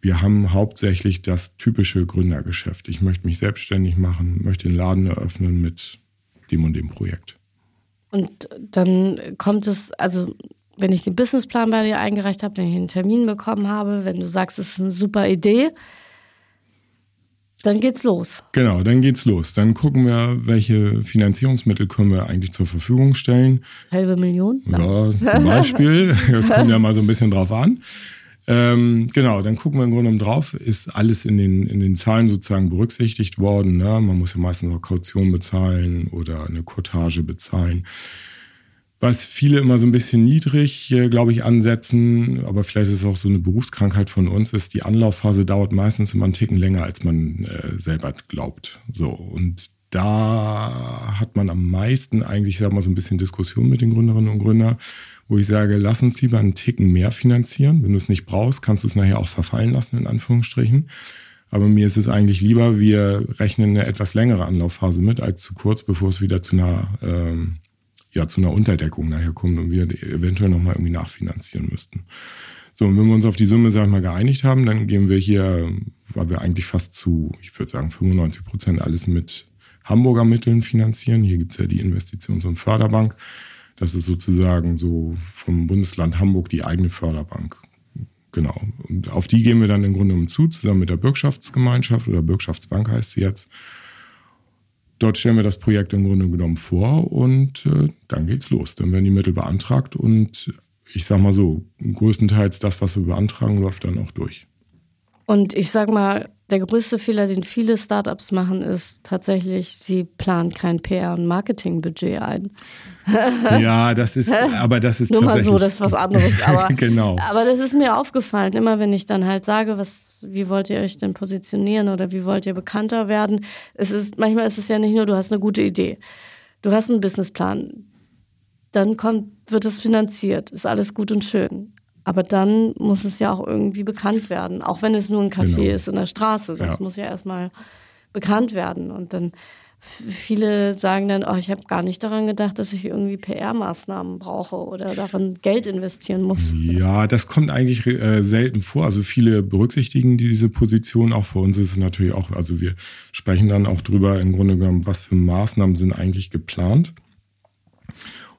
Wir haben hauptsächlich das typische Gründergeschäft. Ich möchte mich selbstständig machen, möchte den Laden eröffnen mit dem und dem Projekt. Und dann kommt es, also wenn ich den Businessplan bei dir eingereicht habe, wenn ich einen Termin bekommen habe, wenn du sagst, es ist eine super Idee, dann geht's los. Genau, dann geht's los. Dann gucken wir, welche Finanzierungsmittel können wir eigentlich zur Verfügung stellen. Halbe Million? Ja, zum Beispiel. Das kommt ja mal so ein bisschen drauf an. Ähm, genau, dann gucken wir im Grunde genommen drauf, ist alles in den, in den Zahlen sozusagen berücksichtigt worden. Ne? Man muss ja meistens auch Kaution bezahlen oder eine Cottage bezahlen. Was viele immer so ein bisschen niedrig, äh, glaube ich, ansetzen, aber vielleicht ist es auch so eine Berufskrankheit von uns, ist die Anlaufphase dauert meistens immer einen Ticken länger, als man äh, selber glaubt. So und da hat man am meisten eigentlich, sag mal, so ein bisschen Diskussion mit den Gründerinnen und Gründern, wo ich sage, lass uns lieber einen Ticken mehr finanzieren. Wenn du es nicht brauchst, kannst du es nachher auch verfallen lassen, in Anführungsstrichen. Aber mir ist es eigentlich lieber, wir rechnen eine etwas längere Anlaufphase mit, als zu kurz, bevor es wieder zu einer ähm, ja zu einer Unterdeckung nachher kommt und wir eventuell nochmal irgendwie nachfinanzieren müssten. So, und wenn wir uns auf die Summe, sag ich mal, geeinigt haben, dann gehen wir hier, weil wir eigentlich fast zu, ich würde sagen, 95 Prozent alles mit Hamburger Mitteln finanzieren. Hier gibt's ja die Investitions- und Förderbank. Das ist sozusagen so vom Bundesland Hamburg die eigene Förderbank. Genau. Und auf die gehen wir dann im Grunde genommen zu, zusammen mit der Bürgschaftsgemeinschaft oder Bürgschaftsbank heißt sie jetzt. Dort stellen wir das Projekt im Grunde genommen vor und äh, dann geht's los. Dann werden die Mittel beantragt und ich sag mal so, größtenteils das, was wir beantragen, läuft dann auch durch. Und ich sag mal, der größte Fehler, den viele Startups machen, ist tatsächlich, sie planen kein PR- und Marketingbudget ein. ja, das ist, aber das ist Nur mal so, das ist was anderes. Aber, genau. aber das ist mir aufgefallen. Immer wenn ich dann halt sage, was, wie wollt ihr euch denn positionieren oder wie wollt ihr bekannter werden? Es ist, manchmal ist es ja nicht nur, du hast eine gute Idee. Du hast einen Businessplan. Dann kommt, wird es finanziert. Ist alles gut und schön. Aber dann muss es ja auch irgendwie bekannt werden, auch wenn es nur ein Café genau. ist in der Straße. Das ja. muss ja erstmal bekannt werden. Und dann viele sagen dann, oh, ich habe gar nicht daran gedacht, dass ich irgendwie PR-Maßnahmen brauche oder darin Geld investieren muss. Ja, das kommt eigentlich äh, selten vor. Also viele berücksichtigen diese Position. Auch für uns ist es natürlich auch, also wir sprechen dann auch drüber im Grunde genommen, was für Maßnahmen sind eigentlich geplant.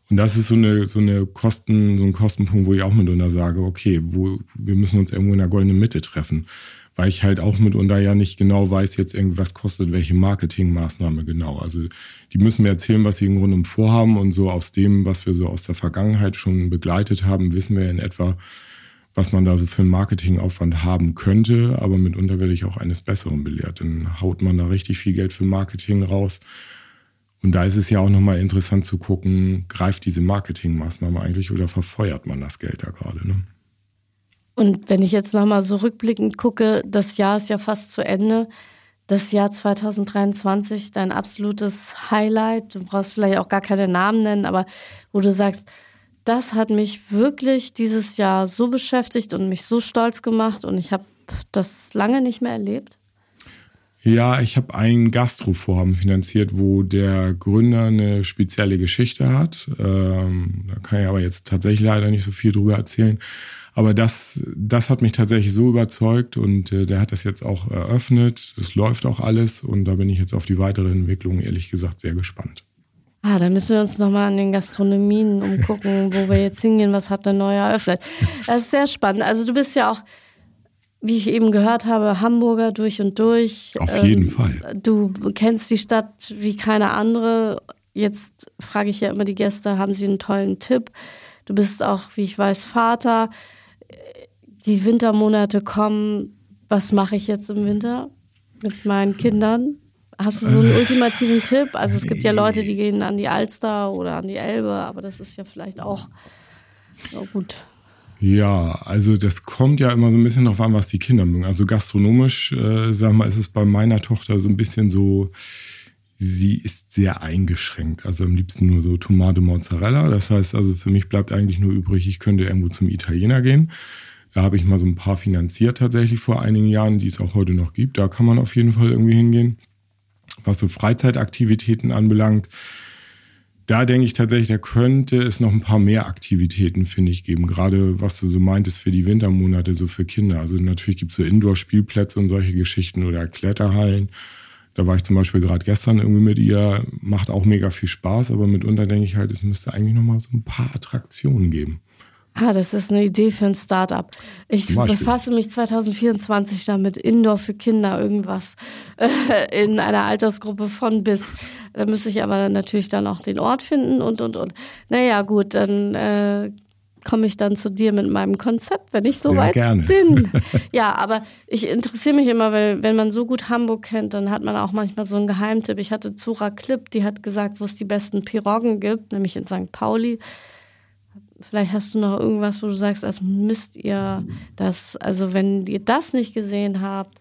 Und das ist so eine, so eine Kosten, so ein Kostenpunkt, wo ich auch mitunter sage, okay, wo, wir müssen uns irgendwo in der goldenen Mitte treffen. Weil ich halt auch mitunter ja nicht genau weiß, jetzt irgendwas kostet, welche Marketingmaßnahme genau. Also, die müssen mir erzählen, was sie im Grunde vorhaben und so aus dem, was wir so aus der Vergangenheit schon begleitet haben, wissen wir in etwa, was man da so für einen Marketingaufwand haben könnte. Aber mitunter werde ich auch eines Besseren belehrt. Dann haut man da richtig viel Geld für Marketing raus und da ist es ja auch nochmal interessant zu gucken, greift diese Marketingmaßnahme eigentlich oder verfeuert man das Geld da gerade? Ne? Und wenn ich jetzt nochmal so rückblickend gucke, das Jahr ist ja fast zu Ende. Das Jahr 2023, dein absolutes Highlight. Du brauchst vielleicht auch gar keine Namen nennen, aber wo du sagst, das hat mich wirklich dieses Jahr so beschäftigt und mich so stolz gemacht und ich habe das lange nicht mehr erlebt. Ja, ich habe ein Gastrovorhaben finanziert, wo der Gründer eine spezielle Geschichte hat. Ähm, da kann ich aber jetzt tatsächlich leider nicht so viel drüber erzählen. Aber das, das hat mich tatsächlich so überzeugt und äh, der hat das jetzt auch eröffnet. Das läuft auch alles und da bin ich jetzt auf die weitere Entwicklung ehrlich gesagt sehr gespannt. Ah, da müssen wir uns nochmal an den Gastronomien umgucken, wo wir jetzt hingehen, was hat der neu eröffnet. Das ist sehr spannend. Also du bist ja auch wie ich eben gehört habe, Hamburger durch und durch. Auf jeden ähm, Fall. Du kennst die Stadt wie keine andere. Jetzt frage ich ja immer die Gäste, haben sie einen tollen Tipp? Du bist auch, wie ich weiß, Vater. Die Wintermonate kommen. Was mache ich jetzt im Winter mit meinen Kindern? Hast du so einen ultimativen Tipp? Also es gibt ja Leute, die gehen an die Alster oder an die Elbe, aber das ist ja vielleicht auch oh gut. Ja, also das kommt ja immer so ein bisschen darauf an, was die Kinder mögen. Also gastronomisch, äh, sag mal, ist es bei meiner Tochter so ein bisschen so, sie ist sehr eingeschränkt. Also am liebsten nur so Tomate Mozzarella. Das heißt also, für mich bleibt eigentlich nur übrig, ich könnte irgendwo zum Italiener gehen. Da habe ich mal so ein paar finanziert tatsächlich vor einigen Jahren, die es auch heute noch gibt. Da kann man auf jeden Fall irgendwie hingehen. Was so Freizeitaktivitäten anbelangt, da denke ich tatsächlich, da könnte es noch ein paar mehr Aktivitäten, finde ich, geben. Gerade was du so meintest für die Wintermonate, so für Kinder. Also natürlich gibt es so Indoor-Spielplätze und solche Geschichten oder Kletterhallen. Da war ich zum Beispiel gerade gestern irgendwie mit ihr, macht auch mega viel Spaß, aber mitunter denke ich halt, es müsste eigentlich noch mal so ein paar Attraktionen geben. Ah, das ist eine Idee für ein Startup. Ich befasse mich 2024 damit, Indoor für Kinder irgendwas äh, in einer Altersgruppe von bis. Da müsste ich aber natürlich dann auch den Ort finden und, und, und. Naja, gut, dann äh, komme ich dann zu dir mit meinem Konzept, wenn ich soweit bin. Ja, aber ich interessiere mich immer, weil wenn man so gut Hamburg kennt, dann hat man auch manchmal so einen Geheimtipp. Ich hatte Zura Klipp, die hat gesagt, wo es die besten Piroggen gibt, nämlich in St. Pauli. Vielleicht hast du noch irgendwas, wo du sagst, als müsst ihr das, also wenn ihr das nicht gesehen habt.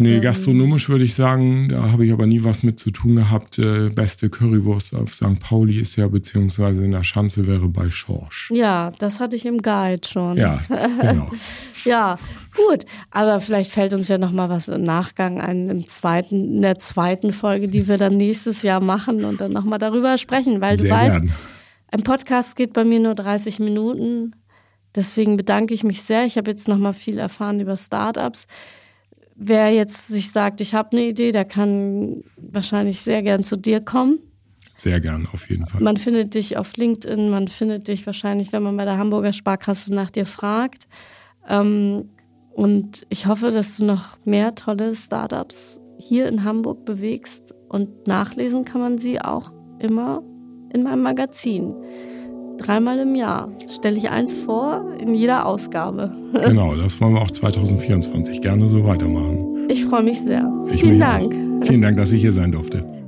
Nee, gastronomisch würde ich sagen, da habe ich aber nie was mit zu tun gehabt. Äh, beste Currywurst auf St. Pauli ist ja, beziehungsweise in der Schanze wäre bei Schorsch. Ja, das hatte ich im Guide schon. Ja, genau. ja, gut. Aber vielleicht fällt uns ja noch mal was im Nachgang ein, im zweiten, in der zweiten Folge, die wir dann nächstes Jahr machen und dann noch mal darüber sprechen, weil Sehr du weißt, gern. Ein Podcast geht bei mir nur 30 Minuten. Deswegen bedanke ich mich sehr. Ich habe jetzt noch mal viel erfahren über Startups wer jetzt sich sagt, ich habe eine Idee, der kann wahrscheinlich sehr gern zu dir kommen. Sehr gern, auf jeden Fall. Man findet dich auf LinkedIn, man findet dich wahrscheinlich, wenn man bei der Hamburger Sparkasse nach dir fragt. Ähm, und ich hoffe, dass du noch mehr tolle Startups hier in Hamburg bewegst. Und nachlesen kann man sie auch immer in meinem Magazin dreimal im Jahr stelle ich eins vor in jeder Ausgabe. genau, das wollen wir auch 2024 gerne so weitermachen. Ich freue mich sehr. Ich Vielen Dank. Auch. Vielen Dank, dass ich hier sein durfte.